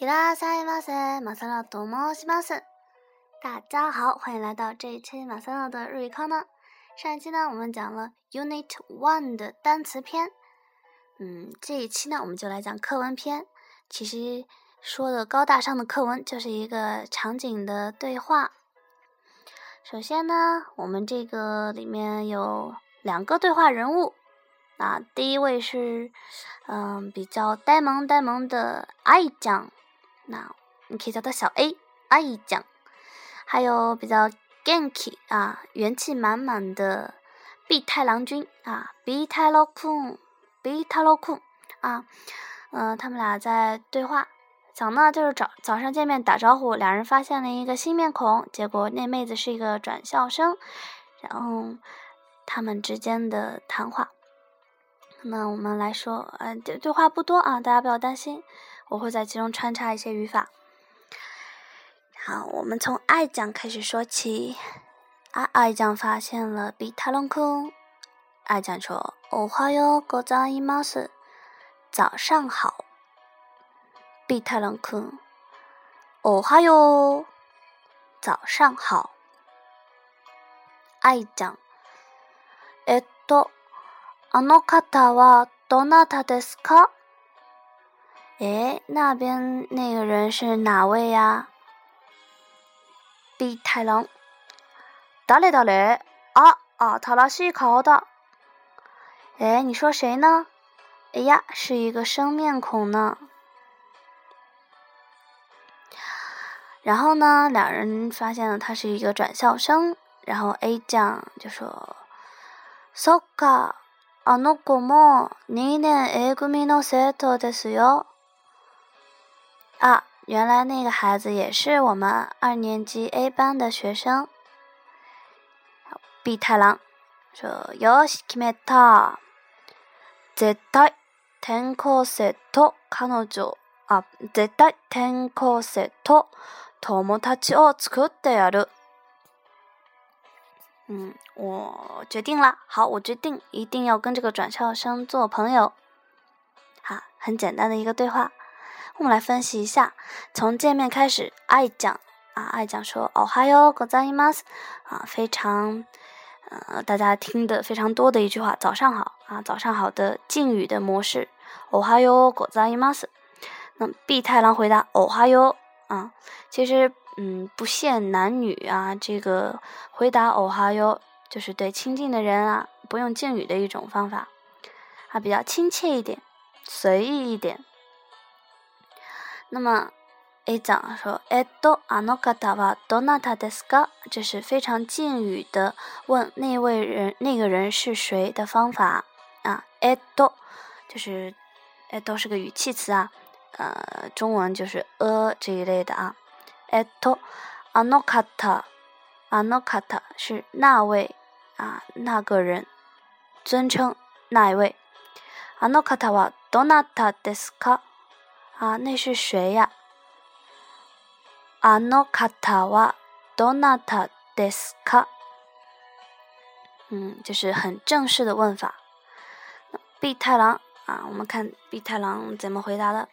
いらっしゃいませ、マサラと申します。大家好，欢迎来到这一期马三乐的日语课堂。上一期呢，我们讲了 Unit One 的单词篇。嗯，这一期呢，我们就来讲课文篇。其实说的高大上的课文就是一个场景的对话。首先呢，我们这个里面有两个对话人物啊，第一位是嗯，比较呆萌呆萌的爱酱。那你可以叫他小 A 阿姨酱，还有比较 ganky 啊，元气满满的 B 太郎君啊，b 太郎空，b 太郎空啊，嗯，他们俩在对话，讲呢就是早早上见面打招呼，两人发现了一个新面孔，结果那妹子是一个转校生，然后他们之间的谈话，那我们来说，呃，对话不多啊，大家不要担心。我会在其中穿插一些语法。好，我们从爱讲开始说起。啊，爱讲发现了比太隆空，爱讲说：“哦哈哟，good m o r 早上好。”比太隆空，哦哈哟，早上好。爱讲，えっと、あの方はどなたですか？哎，那边那个人是哪位呀？碧太郎，达来达来，啊啊，塔拉西口的。哎，你说谁呢？哎呀，是一个生面孔呢。然后呢，两人发现了他是一个转校生，然后 A 酱就说：“そうか、あの子も二年 A 組の生徒ですよ。”啊，原来那个孩子也是我们二年级 A 班的学生，B 太郎。说，よし決めた。絶対転校生と彼女、あ、絶対転校生と友達を作ってやる。嗯，我决定了。好，我决定一定要跟这个转校生做朋友。哈，很简单的一个对话。我们来分析一下，从见面开始，爱讲啊，爱讲说哦哈哟，a ざ m a s 啊，非常呃大家听的非常多的一句话，早上好啊，早上好的敬语的模式，哦哈哟，a ざ m a s 那么太郎回答哦哈哟啊，其实嗯不限男女啊，这个回答哦哈哟就是对亲近的人啊，不用敬语的一种方法啊，比较亲切一点，随意一点。那么，etto a 讲 anokata wa donata deska，这是非常敬语的问那位人、那个人是谁的方法啊。e d o 就是 e t o 是个语气词啊，呃，中文就是这一类的啊。etto anokata anokata 是那位啊，那个人尊称那一位？anokata wa donata deska。啊，那是谁呀？あの方はドナテですか？嗯，就是很正式的问法。碧太郎啊，我们看碧太郎怎么回答的。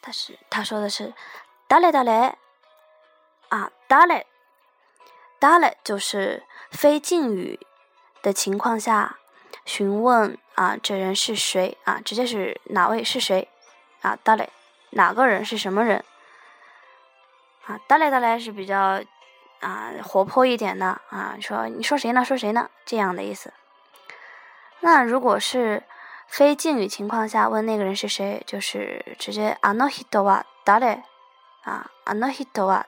他是他说的是ダレダレ啊，ダレダレ就是非敬语的情况下询问啊，这人是谁啊？直接是哪位是谁啊？ダレ。哪个人是什么人？啊，达莱达莱是比较啊活泼一点的啊，说你说谁呢？说谁呢？这样的意思。那如果是非敬语情况下问那个人是谁，就是直接 ano hito 啊，ano hito 啊，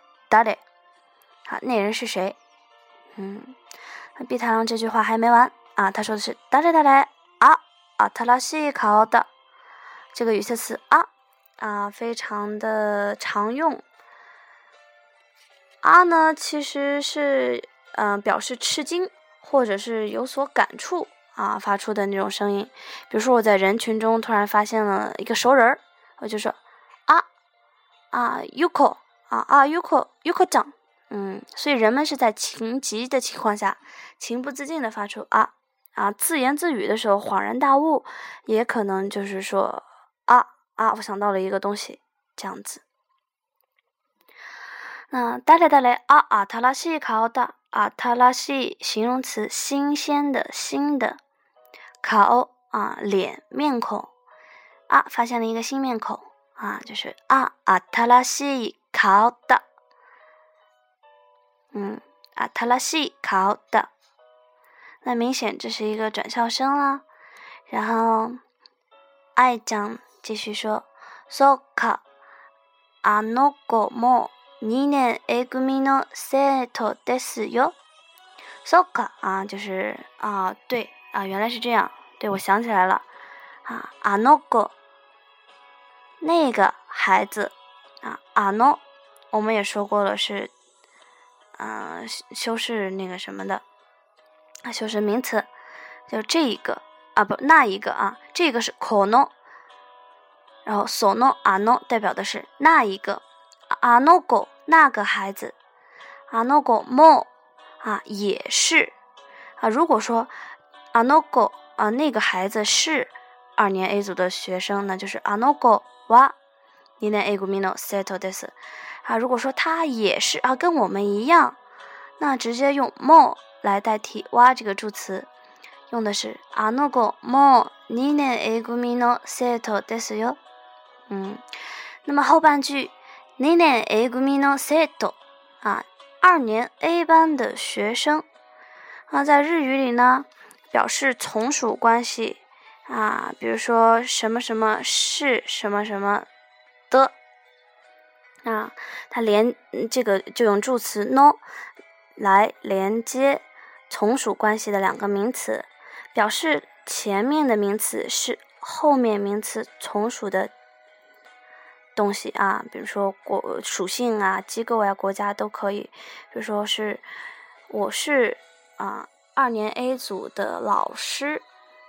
那人是谁？嗯，那碧太郎这句话还没完啊，他说的是达莱达莱啊，新しいカード这个语气词啊。啊，非常的常用。啊呢，其实是嗯，表示吃惊或者是有所感触啊，发出的那种声音。比如说，我在人群中突然发现了一个熟人儿，我就说啊啊，Uko y 啊啊，Uko y Uko 长。嗯，所以人们是在情急的情况下，情不自禁的发出啊啊，自言自语的时候恍然大悟，也可能就是说啊。啊，我想到了一个东西，这样子。那带来带来啊啊，塔拉西卡奥达啊，塔拉西形容词新鲜的新的。卡オ啊脸面孔啊发现了一个新面孔啊，就是啊啊，塔拉西卡奥达。嗯，啊，塔拉西卡奥达。那明显这是一个转校生啦。然后爱讲。继续说，そうか。あの子も二年 A 組の生徒ですよ。そうか，啊，就是啊，对，啊，原来是这样，对我想起来了。啊，あの子，那个孩子，啊，あの，我们也说过了，是，嗯，修饰那个什么的，啊，修饰名词，就这一个，啊，不，那一个啊，这个是可能。然后 sono ano 代表的是那一个，ano go 那个孩子，ano go mo 啊也是啊。如果说 ano go 啊那个孩子是二年 A 组的学生，那就是 ano go wa ni ne ego mino seto d e 啊。如果说他也是啊跟我们一样，那直接用 mo 来代替 wa 这个助词。用的是あの子も2年 A 組の生徒ですよ。嗯，那么后半句，A 啊，二年 A 班的学生啊，在日语里呢，表示从属关系啊，比如说什么什么是什么什么的啊，它连这个就用助词 no 来连接从属关系的两个名词，表示前面的名词是后面名词从属的。东西啊，比如说国属性啊、机构啊、国家都可以，就说是我是啊二年 A 组的老师，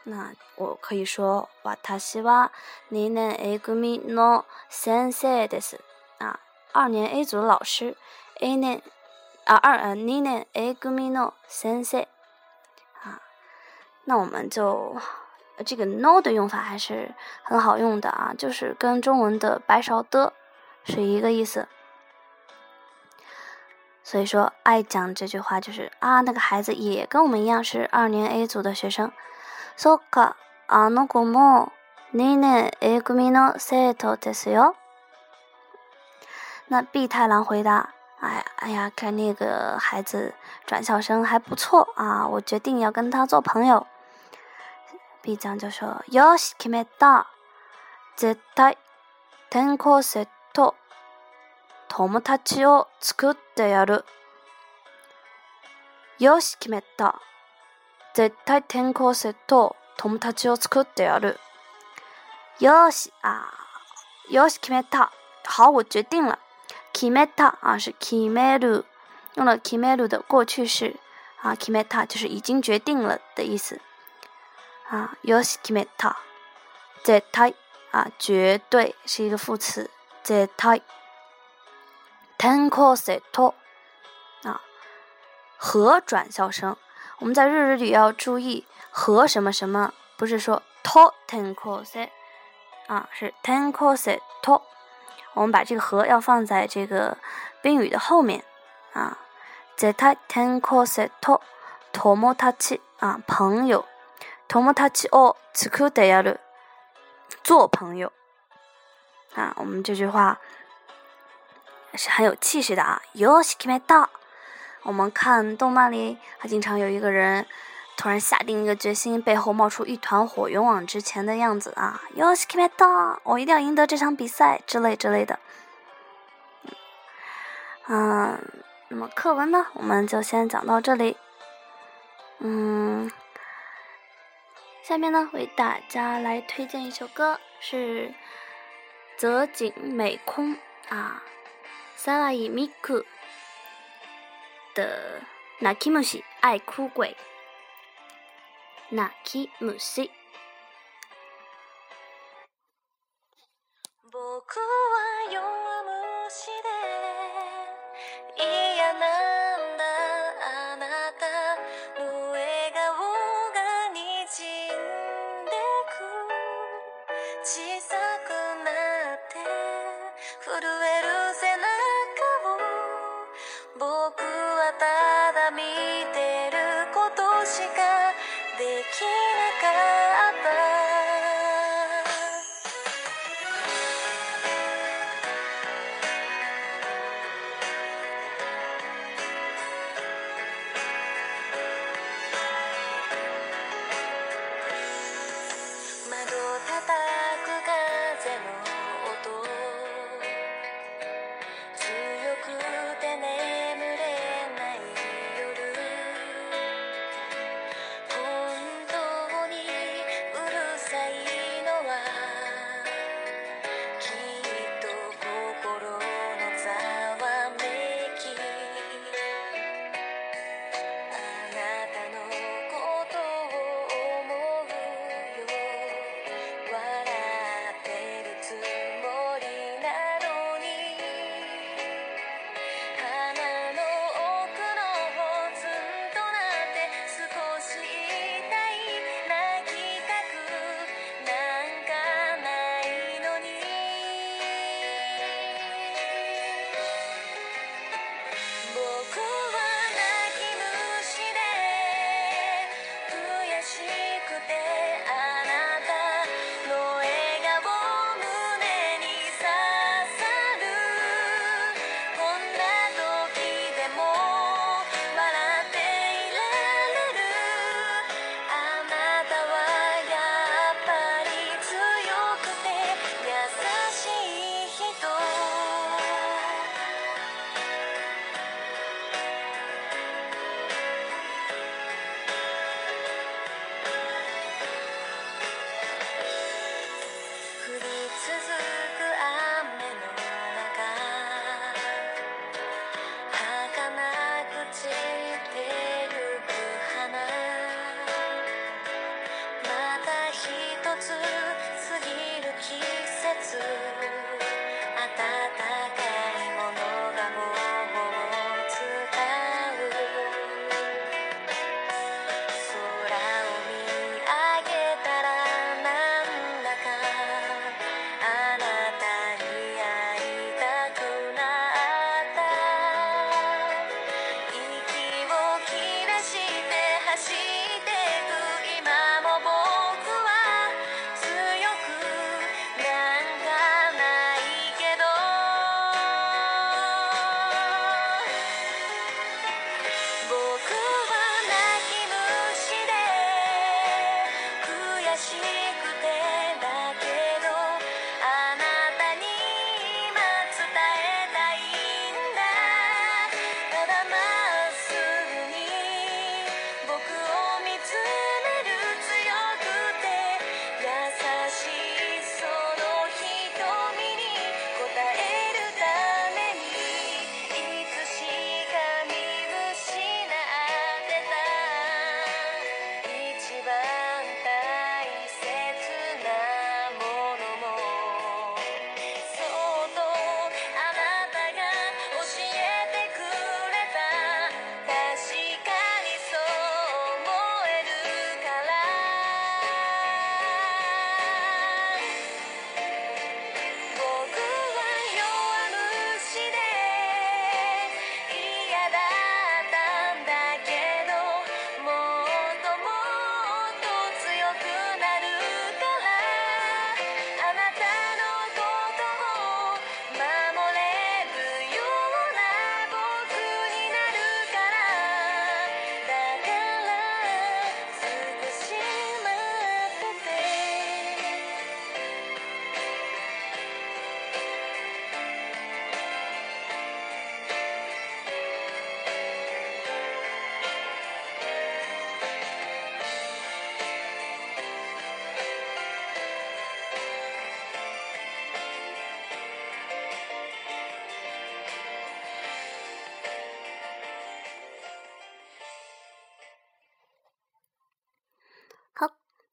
那我可以说わたしは二年 A 組の先生です啊，二年 A 组的老师，n 年啊二啊二年 A 組の先生啊，那我们就。这个 no 的用法还是很好用的啊，就是跟中文的“白勺”的是一个意思。所以说，爱讲这句话就是啊，那个孩子也跟我们一样是二年 A 组的学生。So ka anogumo n i n e a i k m i no e t o e s o 那 B 太郎回答：“哎哎呀，看那个孩子转校生还不错啊，我决定要跟他做朋友。”ちゃんよし、決めた。絶対、転校生と友達を作ってやる。よし、決めた。絶対転校生と友達を作ってやる。よし、あよし、決めた。好，我决定了。決めた啊是決める，用了決める的过去式啊，決めた就是已经决定了的意思。啊，y o s e t a めた、絶対啊，绝对是一个副词。絶 e t e n k o u s e to 啊，和转校生。我们在日语里要注意和什么什么，不是说 to t e n k o u s e 啊，是 t e n k o u s e to。我们把这个和要放在这个宾语的后面啊。絶 e t e n k o u s e to、tomotachi 啊，朋友。トモタチオ、つくでやる、做朋友啊，我们这句话是很有气势的啊。よし決めた，我们看动漫里，还经常有一个人突然下定一个决心，背后冒出一团火，勇往直前的样子啊。よし決めた，我一定要赢得这场比赛之类之类的。嗯，那么课文呢，我们就先讲到这里。嗯。下面呢，为大家来推荐一首歌，是泽井美空啊，《萨 a i 米库的《那キムシ爱哭鬼》《那キムシ》。か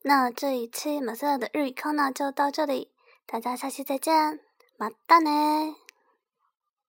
那这一期马赛尔的日语课呢就到这里，大家下期再见，马达呢。